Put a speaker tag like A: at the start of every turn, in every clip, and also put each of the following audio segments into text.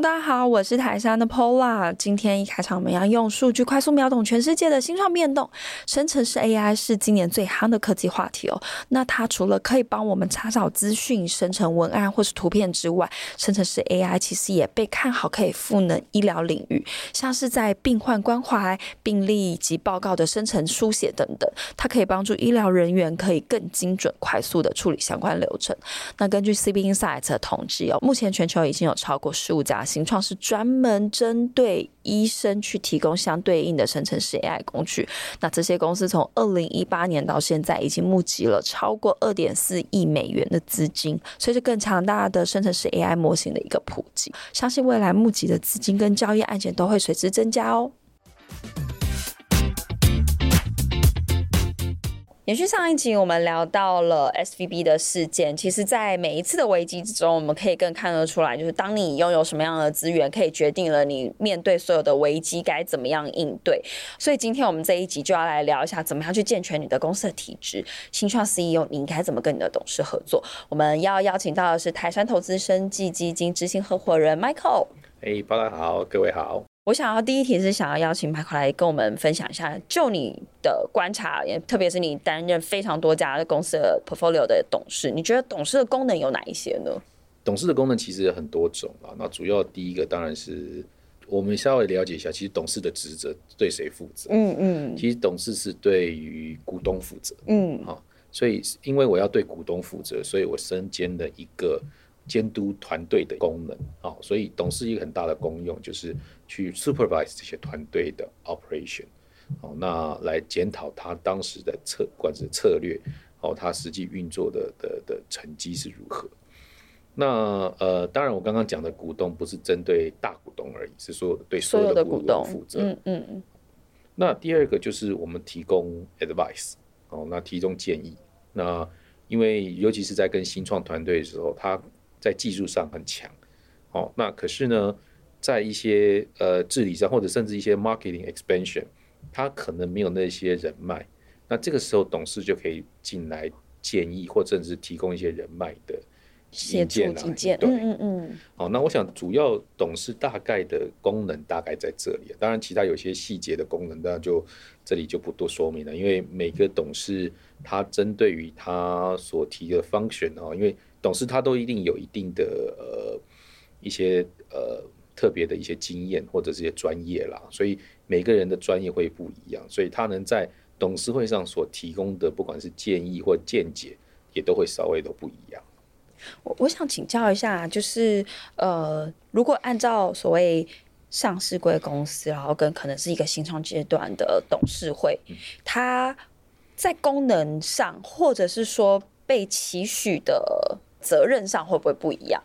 A: 大家好，我是台山的 Pola。今天一开场，我们要用数据快速秒懂全世界的新创变动。生成式 AI 是今年最夯的科技话题哦。那它除了可以帮我们查找资讯、生成文案或是图片之外，生成式 AI 其实也被看好可以赋能医疗领域，像是在病患关怀、病历及报告的生成书写等等，它可以帮助医疗人员可以更精准、快速的处理相关流程。那根据 CB Insights 的统计哦，目前全球已经有超过十五家。新创是专门针对医生去提供相对应的生成式 AI 工具。那这些公司从二零一八年到现在，已经募集了超过二点四亿美元的资金。随着更强大的生成式 AI 模型的一个普及，相信未来募集的资金跟交易案件都会随之增加哦。延续上一集，我们聊到了 SVB 的事件。其实，在每一次的危机之中，我们可以更看得出来，就是当你拥有什么样的资源，可以决定了你面对所有的危机该怎么样应对。所以，今天我们这一集就要来聊一下，怎么样去健全你的公司的体质。新创 CEO，你应该怎么跟你的董事合作？我们要邀请到的是台山投资生技基金执行合伙人 Michael。
B: 哎，大家好，各位好。
A: 我想要第一题是想要邀请 Michael 来跟我们分享一下，就你的观察，也特别是你担任非常多家的公司的 portfolio 的董事，你觉得董事的功能有哪一些呢？
B: 董事的功能其实有很多种啊。那主要第一个当然是我们稍微了解一下，其实董事的职责对谁负责？嗯嗯，其实董事是对于股东负责。嗯，好，所以因为我要对股东负责，所以我身兼的一个。监督团队的功能，哦，所以董事一个很大的功用就是去 supervise 这些团队的 operation，哦，那来检讨他当时的策，不管是策略，哦，他实际运作的的的成绩是如何。那呃，当然我刚刚讲的股东不是针对大股东而已，是说对所有的股东负责。嗯嗯嗯。那第二个就是我们提供 advice，哦，那提供建议。那因为尤其是在跟新创团队的时候，他在技术上很强，哦，那可是呢，在一些呃治理上，或者甚至一些 marketing expansion，他可能没有那些人脉，那这个时候董事就可以进来建议，或者甚至提供一些人脉的意见啊，对，嗯嗯嗯。好，那我想主要董事大概的功能大概在这里，当然其他有些细节的功能，那就这里就不多说明了，因为每个董事他针对于他所提的 function 啊，因为董事他都一定有一定的呃一些呃特别的一些经验或者这些专业啦，所以每个人的专业会不一样，所以他能在董事会上所提供的不管是建议或见解，也都会稍微都不一样。
A: 我我想请教一下，就是呃，如果按照所谓上市贵公司，然后跟可能是一个新创阶段的董事会，它在功能上，或者是说被期许的。责任上会不会不一样？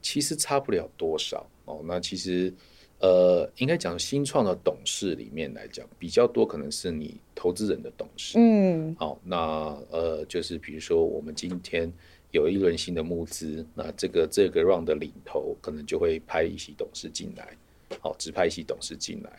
B: 其实差不了多少哦。那其实呃，应该讲新创的董事里面来讲，比较多可能是你投资人的董事。嗯，好，那呃，就是比如说我们今天有一轮新的募资，那这个这个 round 的领头可能就会派一席董事进来，好，只派一席董事进来。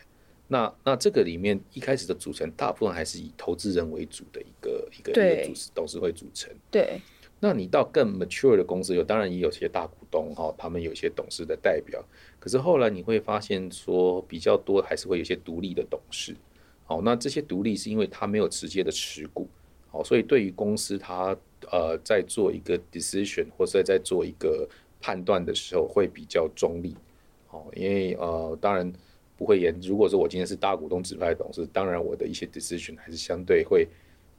B: 那那这个里面一开始的组成，大部分还是以投资人为主的一个一个一个组董事会组成。
A: 对。
B: 那你到更 mature 的公司有，当然也有些大股东哈，他们有些董事的代表。可是后来你会发现说，比较多还是会有些独立的董事。好，那这些独立是因为他没有直接的持股，好，所以对于公司他呃在做一个 decision 或者在做一个判断的时候会比较中立。好，因为呃当然不会言，如果说我今天是大股东指派的董事，当然我的一些 decision 还是相对会。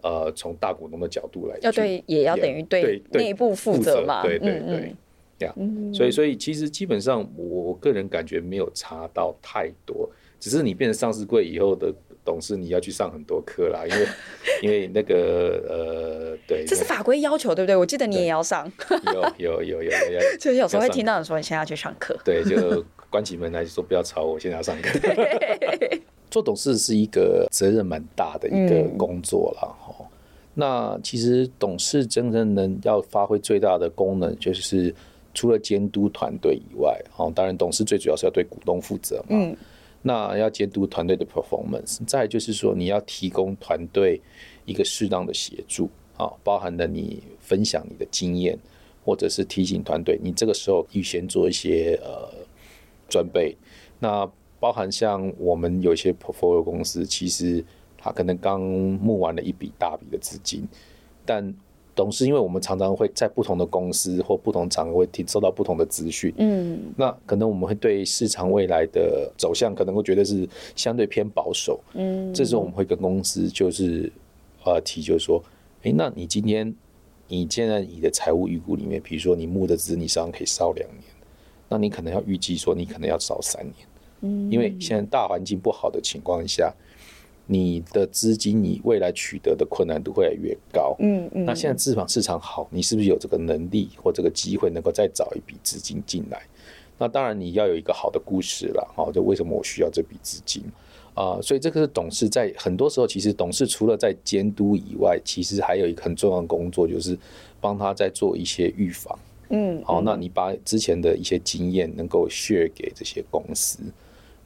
B: 呃，从大股东的角度来，
A: 要对也要等于对内部负责嘛，
B: 对对对，这样、嗯，所以所以其实基本上我个人感觉没有差到太多，只是你变成上市柜以后的董事，你要去上很多课啦，因为 因为那个呃，对，
A: 这是法规要求，对不对？我记得你也要上，
B: 有有有有有，
A: 就是有时候会听到你说你现在要去上课，
B: 对，就关起门来就说不要吵我，现在要上课。做董事是一个责任蛮大的一个工作了哈、嗯。那其实董事真正能要发挥最大的功能，就是除了监督团队以外，哦，当然董事最主要是要对股东负责嘛。嗯。那要监督团队的 performance，再就是说你要提供团队一个适当的协助，啊，包含了你分享你的经验，或者是提醒团队，你这个时候预先做一些呃准备。那包含像我们有些 portfolio 公司，其实它可能刚募完了一笔大笔的资金，但董事，因为我们常常会在不同的公司或不同场合会听收到不同的资讯，嗯，那可能我们会对市场未来的走向可能会觉得是相对偏保守，嗯，这时候我们会跟公司就是呃提，就是说，哎，那你今天你现在你的财务预估里面，比如说你募的资，你实际上可以烧两年，那你可能要预计说你可能要烧三年，嗯，因为现在大环境不好的情况下。你的资金，你未来取得的困难度会越来越高。嗯嗯。那现在资本市场好，你是不是有这个能力或这个机会，能够再找一笔资金进来？那当然你要有一个好的故事了，哈，就为什么我需要这笔资金啊？所以这个是董事在很多时候，其实董事除了在监督以外，其实还有一个很重要的工作，就是帮他在做一些预防。嗯。好，那你把之前的一些经验能够 share 给这些公司，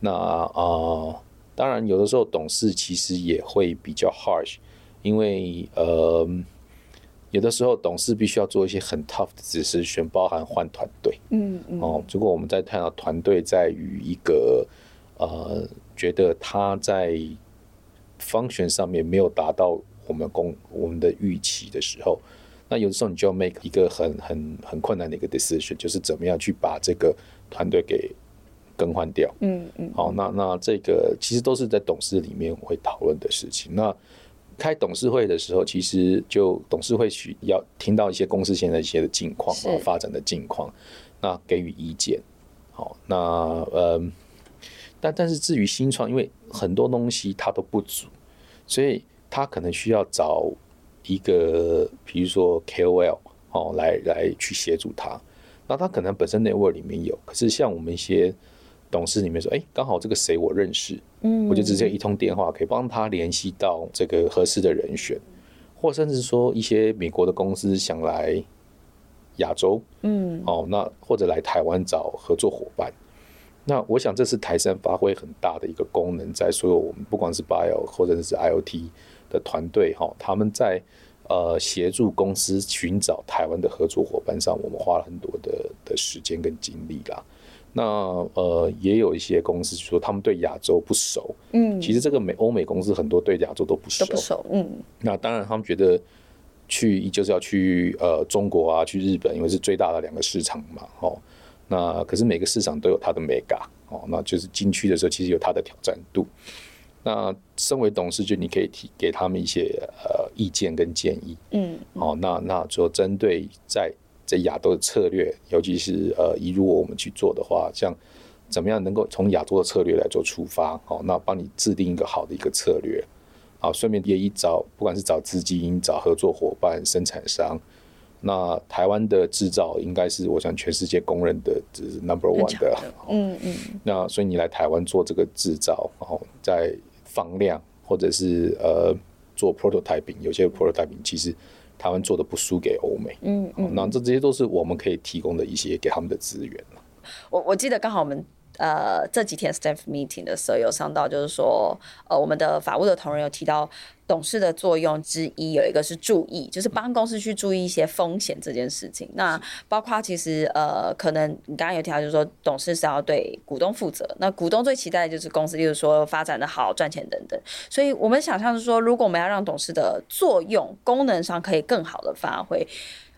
B: 那啊。当然，有的时候董事其实也会比较 harsh，因为呃，有的时候董事必须要做一些很 tough 的 decision，包含换团队。嗯嗯。哦，如果我们在看到团队在于一个呃，觉得他在 function 上面没有达到我们公我们的预期的时候，那有的时候你就要 make 一个很很很困难的一个 decision，就是怎么样去把这个团队给。更换掉，嗯嗯，好，那那这个其实都是在董事里面会讨论的事情。那开董事会的时候，其实就董事会需要听到一些公司现在一些的近况啊，发展的近况，那给予意见。好，那呃，但但是至于新创，因为很多东西它都不足，所以他可能需要找一个，比如说 KOL 哦，来来去协助他。那他可能本身 network 里面有，可是像我们一些。董事里面说：“哎，刚好这个谁我认识，嗯，我就直接一通电话可以帮他联系到这个合适的人选，或甚至说一些美国的公司想来亚洲，嗯，哦，那或者来台湾找合作伙伴。那我想这是台山发挥很大的一个功能，在所有我们不管是 Bio 或者是 IoT 的团队哈，他们在呃协助公司寻找台湾的合作伙伴上，我们花了很多的的时间跟精力啦。”那呃，也有一些公司说他们对亚洲不熟，嗯，其实这个美欧美公司很多对亚洲都不熟，都不熟，嗯。那当然，他们觉得去就是要去呃中国啊，去日本，因为是最大的两个市场嘛，哦。那可是每个市场都有它的 mega 哦，那就是进去的时候其实有它的挑战度。那身为董事，就你可以提给他们一些呃意见跟建议，嗯，哦，那那就针对在。在亚洲的策略，尤其是呃，以如果我们去做的话，像怎么样能够从亚洲的策略来做出发，好，那帮你制定一个好的一个策略，好，顺便也一找，不管是找资金、找合作伙伴、生产商，那台湾的制造应该是我想全世界公认的，这是 number one 的，嗯嗯。那所以你来台湾做这个制造，然后在放量或者是呃做 prototyping，有些 prototyping 其实。台湾做的不输给欧美，嗯嗯，那这这些都是我们可以提供的一些给他们的资源。
A: 我我记得刚好我们呃这几天 staff meeting 的时候有上到，就是说呃我们的法务的同仁有提到。董事的作用之一有一个是注意，就是帮公司去注意一些风险这件事情。那包括其实呃，可能你刚刚有提到，就是说董事是要对股东负责。那股东最期待的就是公司，就是说发展的好、赚钱等等。所以我们想象是说，如果我们要让董事的作用功能上可以更好的发挥，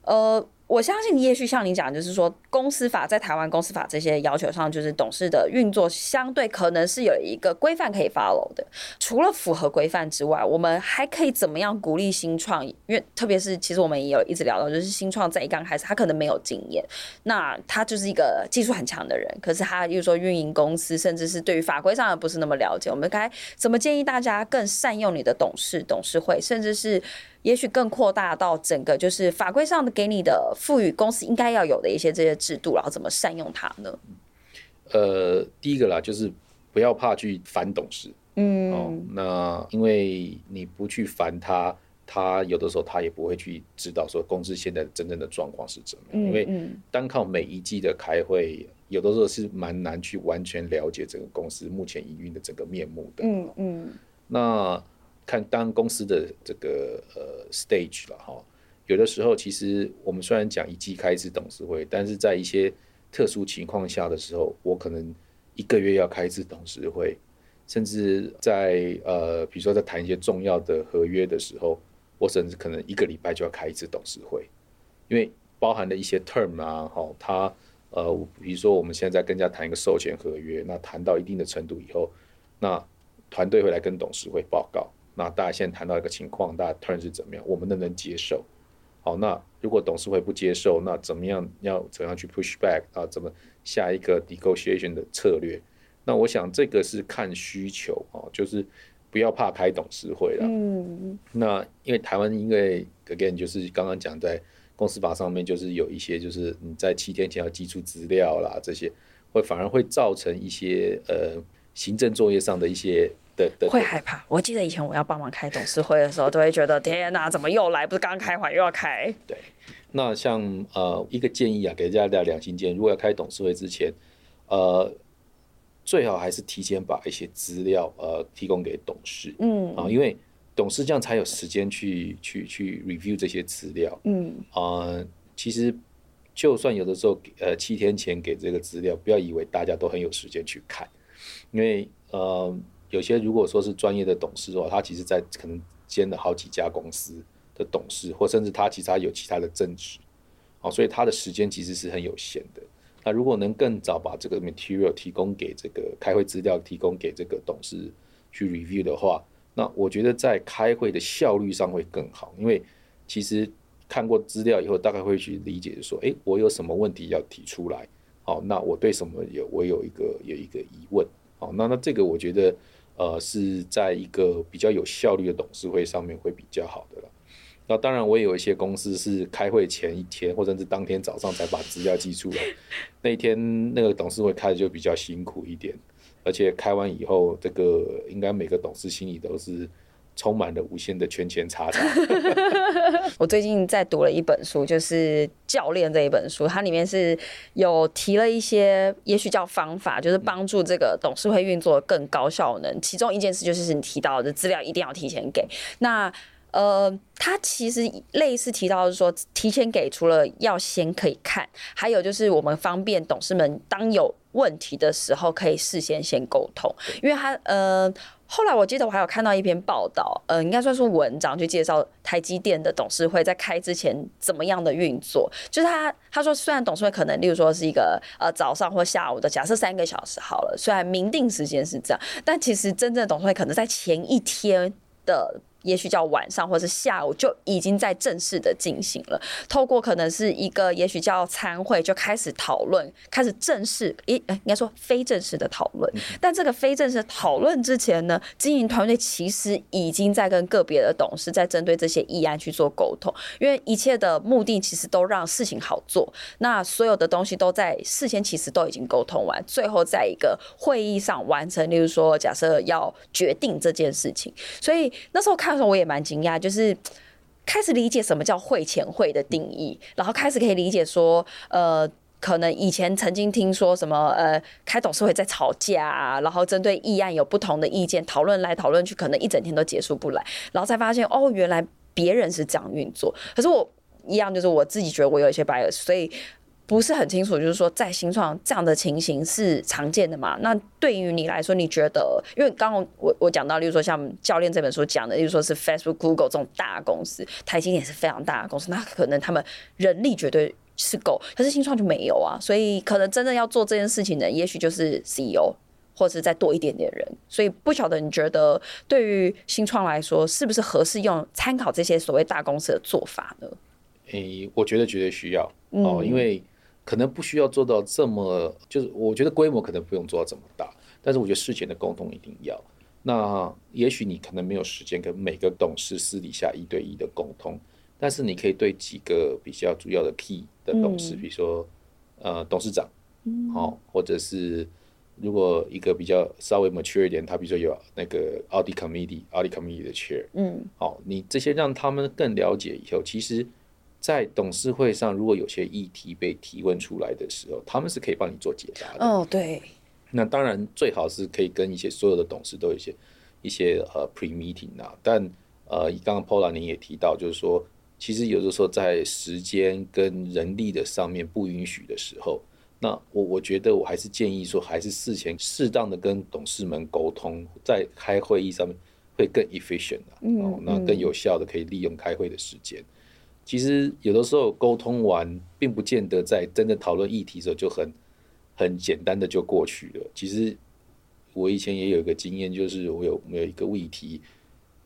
A: 呃。我相信，也许像你讲，就是说，公司法在台湾公司法这些要求上，就是董事的运作相对可能是有一个规范可以 follow 的。除了符合规范之外，我们还可以怎么样鼓励新创？因为特别是其实我们也有一直聊到，就是新创在一刚开始，他可能没有经验，那他就是一个技术很强的人，可是他又说运营公司，甚至是对于法规上的不是那么了解。我们该怎么建议大家更善用你的董事、董事会，甚至是？也许更扩大到整个，就是法规上的给你的赋予公司应该要有的一些这些制度，然后怎么善用它呢？
B: 呃，第一个啦，就是不要怕去烦董事，嗯，哦，那因为你不去烦他，他有的时候他也不会去知道说公司现在真正的状况是怎么样，嗯嗯、因为单靠每一季的开会，有的时候是蛮难去完全了解整个公司目前营运的整个面目的。嗯嗯。那看当公司的这个呃 stage 了哈，有的时候其实我们虽然讲一季开一次董事会，但是在一些特殊情况下的时候，我可能一个月要开一次董事会，甚至在呃比如说在谈一些重要的合约的时候。我甚至可能一个礼拜就要开一次董事会，因为包含了一些 term 啊，哈，他呃，比如说我们现在在跟人家谈一个授权合约，那谈到一定的程度以后，那团队会来跟董事会报告，那大家现在谈到一个情况，大家 term 是怎么样，我们能不能接受？好，那如果董事会不接受，那怎么样要怎样去 push back 啊？怎么下一个 negotiation 的策略？那我想这个是看需求啊，就是。不要怕开董事会了。嗯，那因为台湾，因为 again 就是刚刚讲在公司法上面，就是有一些就是你在七天前要寄出资料啦，这些会反而会造成一些呃行政作业上的一些的的
A: 会害怕。我记得以前我要帮忙开董事会的时候，都会觉得天哪，怎么又来？不是刚开完又要开？
B: 对。那像呃一个建议啊，给大家两心建议，如果要开董事会之前，呃。最好还是提前把一些资料呃提供给董事，嗯啊，因为董事这样才有时间去去去 review 这些资料，嗯啊，其实就算有的时候呃七天前给这个资料，不要以为大家都很有时间去看，因为呃有些如果说是专业的董事的话，他其实在可能兼了好几家公司的董事，或甚至他其实他有其他的正职，哦，所以他的时间其实是很有限的。那如果能更早把这个 material 提供给这个开会资料，提供给这个董事去 review 的话，那我觉得在开会的效率上会更好。因为其实看过资料以后，大概会去理解说，诶，我有什么问题要提出来？好，那我对什么有我有一个有一个疑问？好，那那这个我觉得呃是在一个比较有效率的董事会上面会比较好的了。那当然，我也有一些公司是开会前一天，或者是当天早上才把资料寄出来。那一天那个董事会开的就比较辛苦一点，而且开完以后，这个应该每个董事心里都是充满了无限的圈圈叉叉。
A: 我最近在读了一本书，就是《教练》这一本书，它里面是有提了一些，也许叫方法，就是帮助这个董事会运作更高效能。其中一件事就是你提到的资料一定要提前给。那呃，他其实类似提到是说，提前给除了要先可以看，还有就是我们方便董事们当有问题的时候，可以事先先沟通。因为他呃，后来我记得我还有看到一篇报道，嗯，应该算是文章，去介绍台积电的董事会在开之前怎么样的运作。就是他他说，虽然董事会可能例如说是一个呃早上或下午的，假设三个小时好了，虽然明定时间是这样，但其实真正董事会可能在前一天的。也许叫晚上或是下午就已经在正式的进行了，透过可能是一个也许叫参会就开始讨论，开始正式，诶，应该说非正式的讨论。但这个非正式讨论之前呢，经营团队其实已经在跟个别的董事在针对这些议案去做沟通，因为一切的目的其实都让事情好做。那所有的东西都在事先其实都已经沟通完，最后在一个会议上完成。例如说，假设要决定这件事情，所以那时候看。时候我也蛮惊讶，就是开始理解什么叫会前会的定义，然后开始可以理解说，呃，可能以前曾经听说什么，呃，开董事会在吵架啊，然后针对议案有不同的意见，讨论来讨论去，可能一整天都结束不来，然后才发现哦，原来别人是这样运作。可是我一样，就是我自己觉得我有一些 bias，所以。不是很清楚，就是说在新创这样的情形是常见的嘛？那对于你来说，你觉得，因为刚刚我我讲到，例如说像教练这本书讲的，例如说是 Facebook、Google 这种大公司，台积电也是非常大的公司，那可能他们人力绝对是够，可是新创就没有啊，所以可能真正要做这件事情的，也许就是 CEO 或者是再多一点点人，所以不晓得你觉得对于新创来说，是不是合适用参考这些所谓大公司的做法呢？
B: 诶、欸，我觉得绝对需要哦，因为。可能不需要做到这么，就是我觉得规模可能不用做到这么大，但是我觉得事前的沟通一定要。那也许你可能没有时间跟每个董事私底下一对一的沟通，但是你可以对几个比较主要的 key 的董事，嗯、比如说呃董事长，好、嗯，或者是如果一个比较稍微 mature 一点，他比如说有那个 audit committee、audit committee 的 chair，嗯，好，你这些让他们更了解以后，其实，在董事会上，如果有些议题被提问出来的时候，他们是可以帮你做解答的。
A: 哦，对。
B: 那当然最好是可以跟一些所有的董事都有一些一些呃 pre meeting 啊，但呃，刚刚 Paula 您也提到，就是说，其实有的时候在时间跟人力的上面不允许的时候。那我我觉得我还是建议说，还是事前适当的跟董事们沟通，在开会议上面会更 efficient 啊，哦，那更有效的可以利用开会的时间。其实有的时候沟通完，并不见得在真的讨论议题的时候就很很简单的就过去了。其实我以前也有一个经验，就是我有我有一个议题，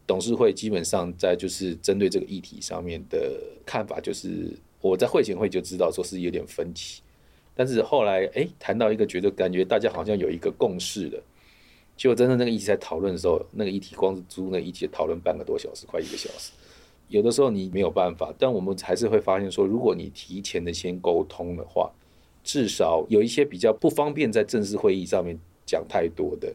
B: 董事会基本上在就是针对这个议题上面的看法，就是我在会前会就知道说是有点分歧。但是后来，哎，谈到一个觉得感觉大家好像有一个共识的，结果真正那个议题在讨论的时候，那个议题光是租那个议题讨论半个多小时，快一个小时。有的时候你没有办法，但我们还是会发现说，如果你提前的先沟通的话，至少有一些比较不方便在正式会议上面讲太多的，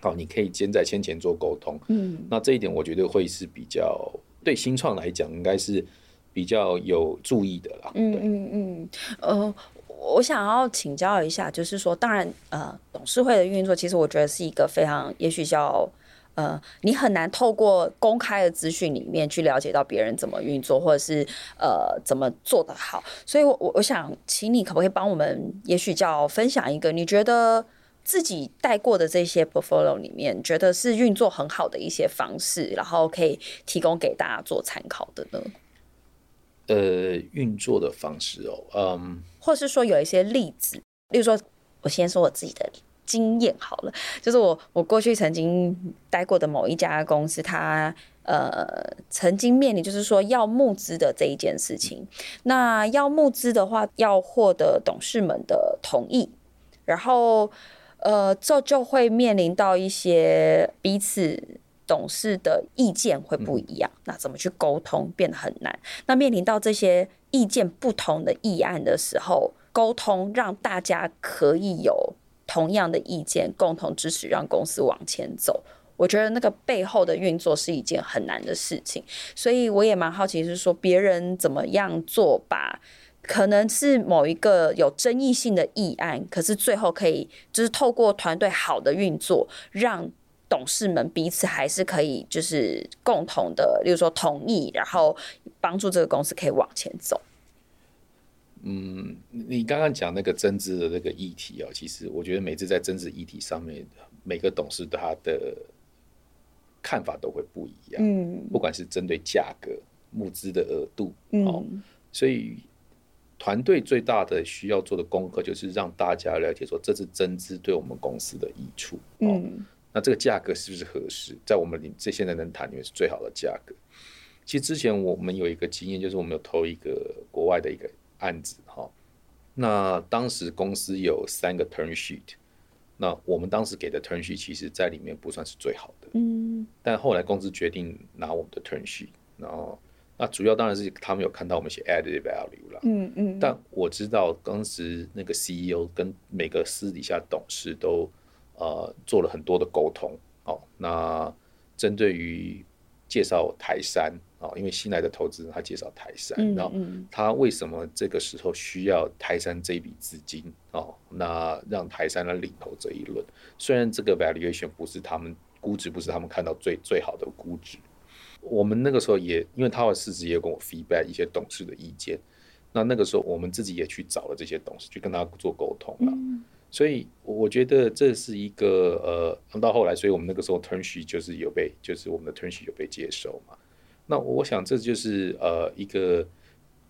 B: 好，你可以先在先前做沟通。嗯，那这一点我觉得会是比较对新创来讲，应该是比较有注意的啦。
A: 嗯嗯嗯，呃。我想要请教一下，就是说，当然，呃，董事会的运作，其实我觉得是一个非常，也许叫，呃，你很难透过公开的资讯里面去了解到别人怎么运作，或者是呃怎么做得好。所以我，我我想请你可不可以帮我们，也许叫分享一个你觉得自己带过的这些 portfolio 里面，觉得是运作很好的一些方式，然后可以提供给大家做参考的呢？
B: 呃，运作的方式哦，嗯，
A: 或是说有一些例子，例如说，我先说我自己的经验好了，就是我我过去曾经待过的某一家公司，它呃曾经面临就是说要募资的这一件事情，那要募资的话，要获得董事们的同意，然后呃这就会面临到一些彼此。董事的意见会不一样，那怎么去沟通变得很难。那面临到这些意见不同的议案的时候，沟通让大家可以有同样的意见，共同支持，让公司往前走。我觉得那个背后的运作是一件很难的事情，所以我也蛮好奇，是说别人怎么样做，把可能是某一个有争议性的议案，可是最后可以就是透过团队好的运作，让。董事们彼此还是可以，就是共同的，例如说同意，然后帮助这个公司可以往前走。
B: 嗯，你刚刚讲那个增资的那个议题哦，其实我觉得每次在增资议题上面，每个董事他的看法都会不一样。嗯，不管是针对价格、募资的额度，哦，嗯，所以团队最大的需要做的功课就是让大家了解说，这次增资对我们公司的益处。嗯。那这个价格是不是合适？在我们这现在能谈里面是最好的价格。其实之前我们有一个经验，就是我们有投一个国外的一个案子哈。那当时公司有三个 turn sheet，那我们当时给的 turn sheet 其实在里面不算是最好的。嗯。但后来公司决定拿我们的 turn sheet，然后那主要当然是他们有看到我们写 added value 了。嗯嗯。但我知道当时那个 CEO 跟每个私底下董事都。呃，做了很多的沟通，哦，那针对于介绍台杉，哦，因为新来的投资人他介绍台山，嗯嗯，然后他为什么这个时候需要台山这一笔资金，哦，那让台山来领头这一轮，虽然这个 valuation 不是他们估值，不是他们看到最最好的估值，我们那个时候也因为他的市值也跟我 feedback 一些董事的意见，那那个时候我们自己也去找了这些董事去跟他做沟通了。嗯所以我觉得这是一个呃，到后来，所以我们那个时候 turn sheet 就是有被，就是我们的 turn sheet 有被接受嘛。那我想这就是呃一个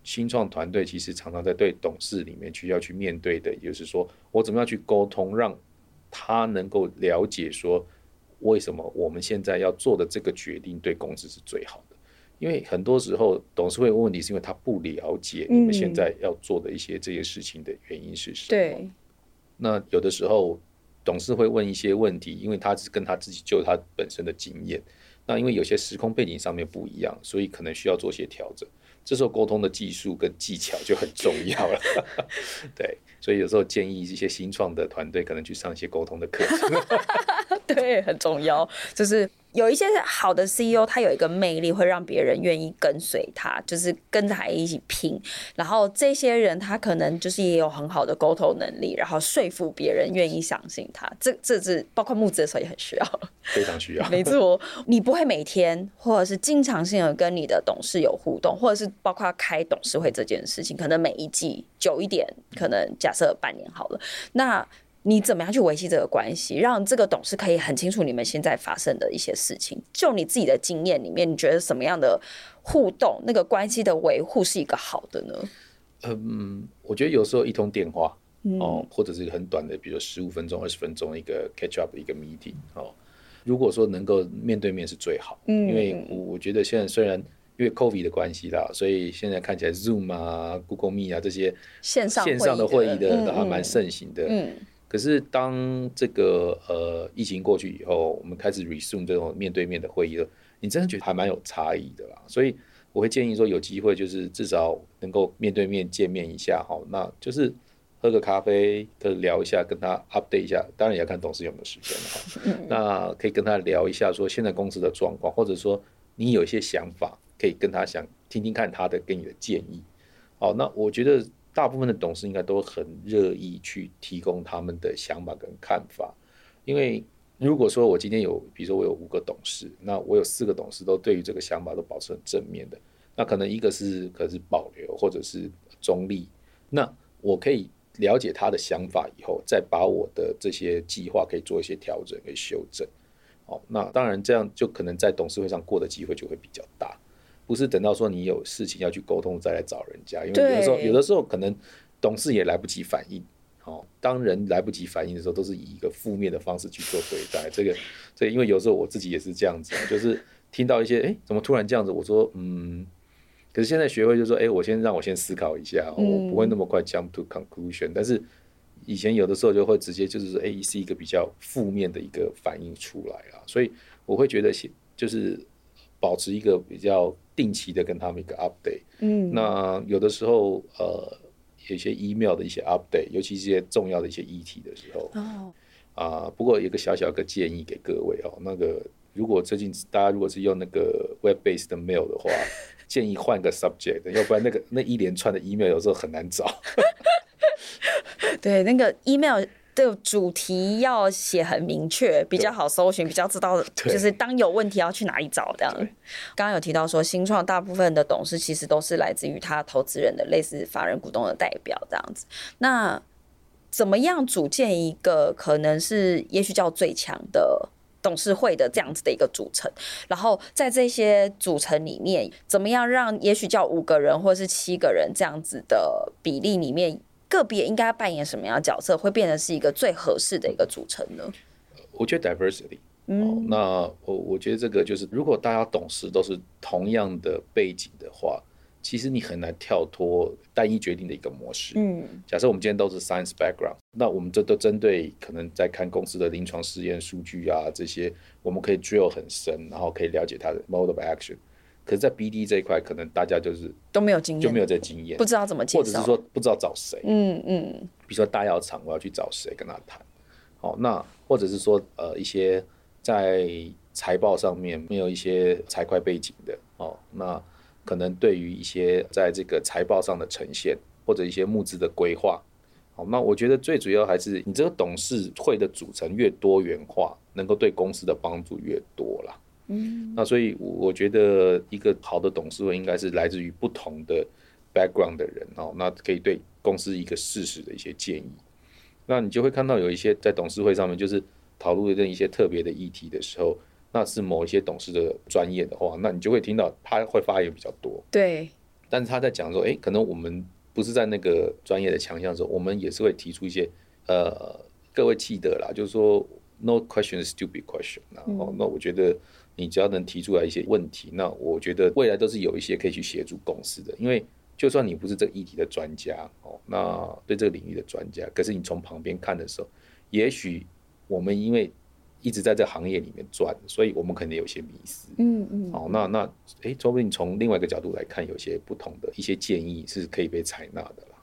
B: 新创团队其实常常在对董事里面去要去面对的，也就是说我怎么样去沟通，让他能够了解说为什么我们现在要做的这个决定对公司是最好的。因为很多时候董事会问问题是因为他不了解你们现在要做的一些这些事情的原因是什么。对。那有的时候，董事会问一些问题，因为他是跟他自己就他本身的经验。那因为有些时空背景上面不一样，所以可能需要做些调整。这时候沟通的技术跟技巧就很重要了。对，所以有时候建议一些新创的团队可能去上一些沟通的课程。
A: 对，很重要，就是。有一些好的 CEO，他有一个魅力，会让别人愿意跟随他，就是跟着他一起拼。然后这些人，他可能就是也有很好的沟通能力，然后说服别人愿意相信他。这这是包括募资的时候也很需要，
B: 非常需要。
A: 没错，你不会每天或者是经常性的跟你的董事有互动，或者是包括开董事会这件事情，可能每一季久一点，可能假设半年好了，那。你怎么样去维系这个关系，让这个董事可以很清楚你们现在发生的一些事情？就你自己的经验里面，你觉得什么样的互动，那个关系的维护是一个好的呢？
B: 嗯，我觉得有时候一通电话，嗯、哦，或者是很短的，比如说十五分钟、二十分钟一个 catch up 的一个 meeting，哦，如果说能够面对面是最好，嗯，因为我觉得现在虽然因为 COVID 的关系啦，所以现在看起来 Zoom 啊、Google Meet 啊这些
A: 线上
B: 线上的会议的都还蛮盛行的，嗯。嗯可是当这个呃疫情过去以后，我们开始 resume 这种面对面的会议了，你真的觉得还蛮有差异的啦。所以我会建议说，有机会就是至少能够面对面见面一下，好，那就是喝个咖啡，的聊一下，跟他 update 一下。当然也要看董事有没有时间了。那可以跟他聊一下说现在公司的状况，或者说你有一些想法，可以跟他想听听看他的给你的建议。好，那我觉得。大部分的董事应该都很乐意去提供他们的想法跟看法，因为如果说我今天有，比如说我有五个董事，那我有四个董事都对于这个想法都保持很正面的，那可能一个是可是保留或者是中立，那我可以了解他的想法以后，再把我的这些计划可以做一些调整跟修正。哦，那当然这样就可能在董事会上过的机会就会比较大。不是等到说你有事情要去沟通再来找人家，因为有的时候有的时候可能董事也来不及反应。哦，当人来不及反应的时候，都是以一个负面的方式去做对待。这个，所以因为有时候我自己也是这样子，就是听到一些哎，怎么突然这样子？我说嗯，可是现在学会就是说，哎，我先让我先思考一下，我不会那么快 jump to conclusion。但是以前有的时候就会直接就是说，哎，是一个比较负面的一个反应出来啊。所以我会觉得就是保持一个比较。定期的跟他们一个 update，嗯，那有的时候呃，有些 email 的一些 update，尤其是一些重要的一些议题的时候，哦，啊、呃，不过有个小小的建议给各位哦，那个如果最近大家如果是用那个 web based 的 mail 的话，建议换个 subject，要不然那个那一连串的 email 有时候很难找。对，那个 email。
A: 这个主题要写很明确，比较好搜寻，比较知道就是当有问题要去哪里找这样。刚刚有提到说，新创大部分的董事其实都是来自于他投资人的类似法人股东的代表这样子。那怎么样组建一个可能是也许叫最强的董事会的这样子的一个组成？然后在这些组成里面，怎么样让也许叫五个人或者是七个人这样子的比例里面？个别应该扮演什么样的角色，会变成是一个最合适的一个组成呢？
B: 我觉得 diversity，嗯，哦、那我我觉得这个就是，如果大家董事都是同样的背景的话，其实你很难跳脱单一决定的一个模式。嗯，假设我们今天都是 science background，那我们这都针对可能在看公司的临床试验数据啊这些，我们可以 drill 很深，然后可以了解它的 mode of action。可是，在 BD 这一块，可能大家就是
A: 都没有经验，
B: 就没有这经验，
A: 不知道怎么介绍，
B: 或者是说不知道找谁。
A: 嗯嗯。
B: 比如说大药厂，我要去找谁跟他谈？好，那或者是说，呃，一些在财报上面没有一些财会背景的，哦，那可能对于一些在这个财报上的呈现，或者一些募资的规划，好，那我觉得最主要还是你这个董事会的组成越多元化，能够对公司的帮助越多啦。嗯，那所以我觉得一个好的董事会应该是来自于不同的 background 的人哦，那可以对公司一个事实的一些建议。那你就会看到有一些在董事会上面就是讨论的一些特别的议题的时候，那是某一些董事的专业的话，那你就会听到他会发言比较多。
A: 对，
B: 但是他在讲说，哎，可能我们不是在那个专业的强项的时候，我们也是会提出一些呃，各位记得啦，就是说 no question is stupid question，然后那我觉得。你只要能提出来一些问题，那我觉得未来都是有一些可以去协助公司的。因为就算你不是这个议题的专家哦，那对这个领域的专家，可是你从旁边看的时候，也许我们因为一直在这行业里面转，所以我们肯定有些迷失。嗯嗯。哦，那那哎，说不定从另外一个角度来看，有些不同的一些建议是可以被采纳的啦。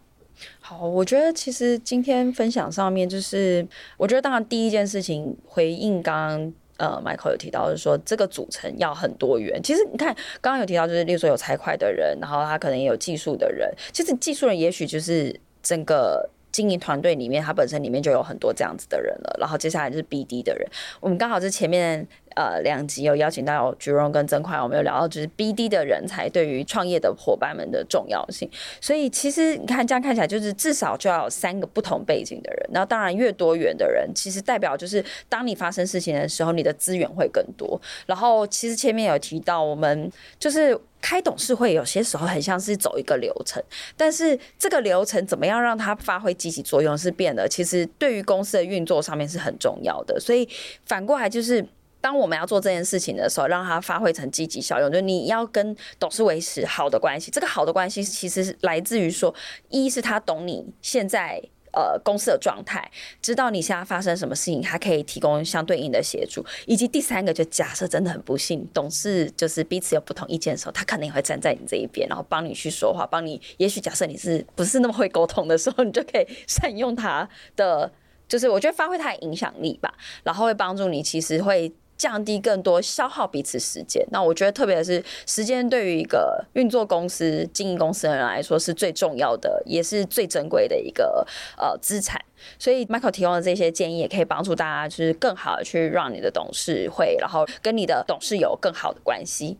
A: 好，我觉得其实今天分享上面，就是我觉得当然第一件事情回应刚刚。呃，Michael 有提到，就是说这个组成要很多元。其实你看，刚刚有提到，就是例如说有财会的人，然后他可能也有技术的人。其实技术人也许就是整个。经营团队里面，他本身里面就有很多这样子的人了。然后接下来就是 BD 的人，我们刚好是前面呃两集有邀请到菊荣跟曾快，我们有聊到就是 BD 的人才对于创业的伙伴们的重要性。所以其实你看这样看起来，就是至少就要有三个不同背景的人。那当然越多元的人，其实代表就是当你发生事情的时候，你的资源会更多。然后其实前面有提到，我们就是。开董事会有些时候很像是走一个流程，但是这个流程怎么样让它发挥积极作用是变得，其实对于公司的运作上面是很重要的。所以反过来就是，当我们要做这件事情的时候，让它发挥成积极效用，就你要跟董事维持好的关系。这个好的关系其实是来自于说，一是他懂你现在。呃，公司的状态，知道你现在发生什么事情，他可以提供相对应的协助，以及第三个，就假设真的很不幸，董事就是彼此有不同意见的时候，他可能也会站在你这一边，然后帮你去说话，帮你。也许假设你是不是那么会沟通的时候，你就可以善用他的，就是我觉得发挥他的影响力吧，然后会帮助你，其实会。降低更多消耗彼此时间，那我觉得特别是时间对于一个运作公司、经营公司的人来说是最重要的，也是最珍贵的一个呃资产。所以 Michael 提供的这些建议也可以帮助大家，就是更好的去让你的董事会，然后跟你的董事有更好的关系。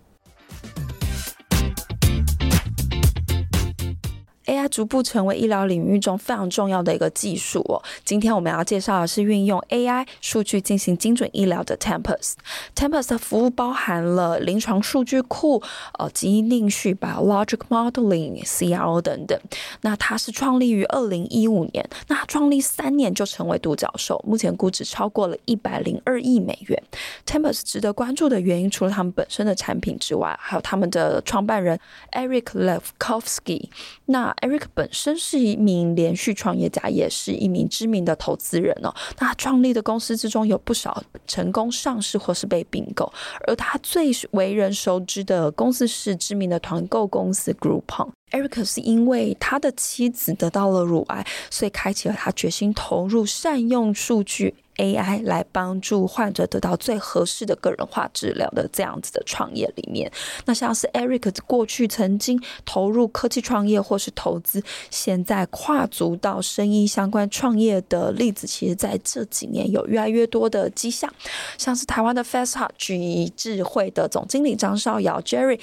A: AI 逐步成为医疗领域中非常重要的一个技术哦。今天我们要介绍的是运用 AI 数据进行精准医疗的 Tempus。Tempus 的服务包含了临床数据库、呃基因定序、Biologic Modeling、CRO 等等。那它是创立于二零一五年，那创立三年就成为独角兽，目前估值超过了一百零二亿美元。Tempus 值得关注的原因，除了他们本身的产品之外，还有他们的创办人 Eric Lefkofsky。那 Eric 本身是一名连续创业家，也是一名知名的投资人哦。那他创立的公司之中有不少成功上市或是被并购，而他最为人熟知的公司是知名的团购公司 Groupon。Eric 是因为他的妻子得到了乳癌，所以开启了他决心投入善用数据。AI 来帮助患者得到最合适的个人化治疗的这样子的创业理念。那像是 Eric 过去曾经投入科技创业或是投资，现在跨足到生医相关创业的例子，其实在这几年有越来越多的迹象。像是台湾的 FastHeart 举智慧的总经理张少尧 Jerry，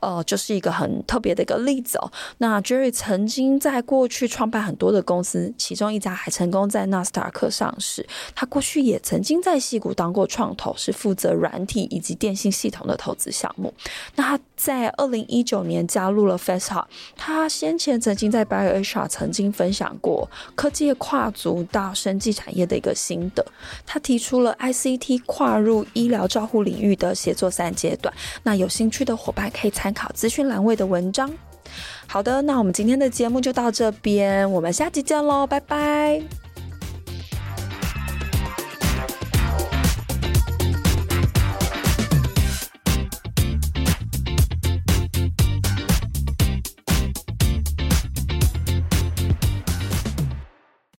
A: 呃，就是一个很特别的一个例子哦。那 Jerry 曾经在过去创办很多的公司，其中一家还成功在纳斯达克上市。他过去也曾经在戏谷当过创投，是负责软体以及电信系统的投资项目。那他在二零一九年加入了 Fest，。他先前曾经在 BioHR 曾经分享过科技跨足到生技产业的一个心得。他提出了 ICT 跨入医疗照护领域的协作三阶段。那有兴趣的伙伴可以参考资讯栏位的文章。好的，那我们今天的节目就到这边，我们下期见喽，拜拜。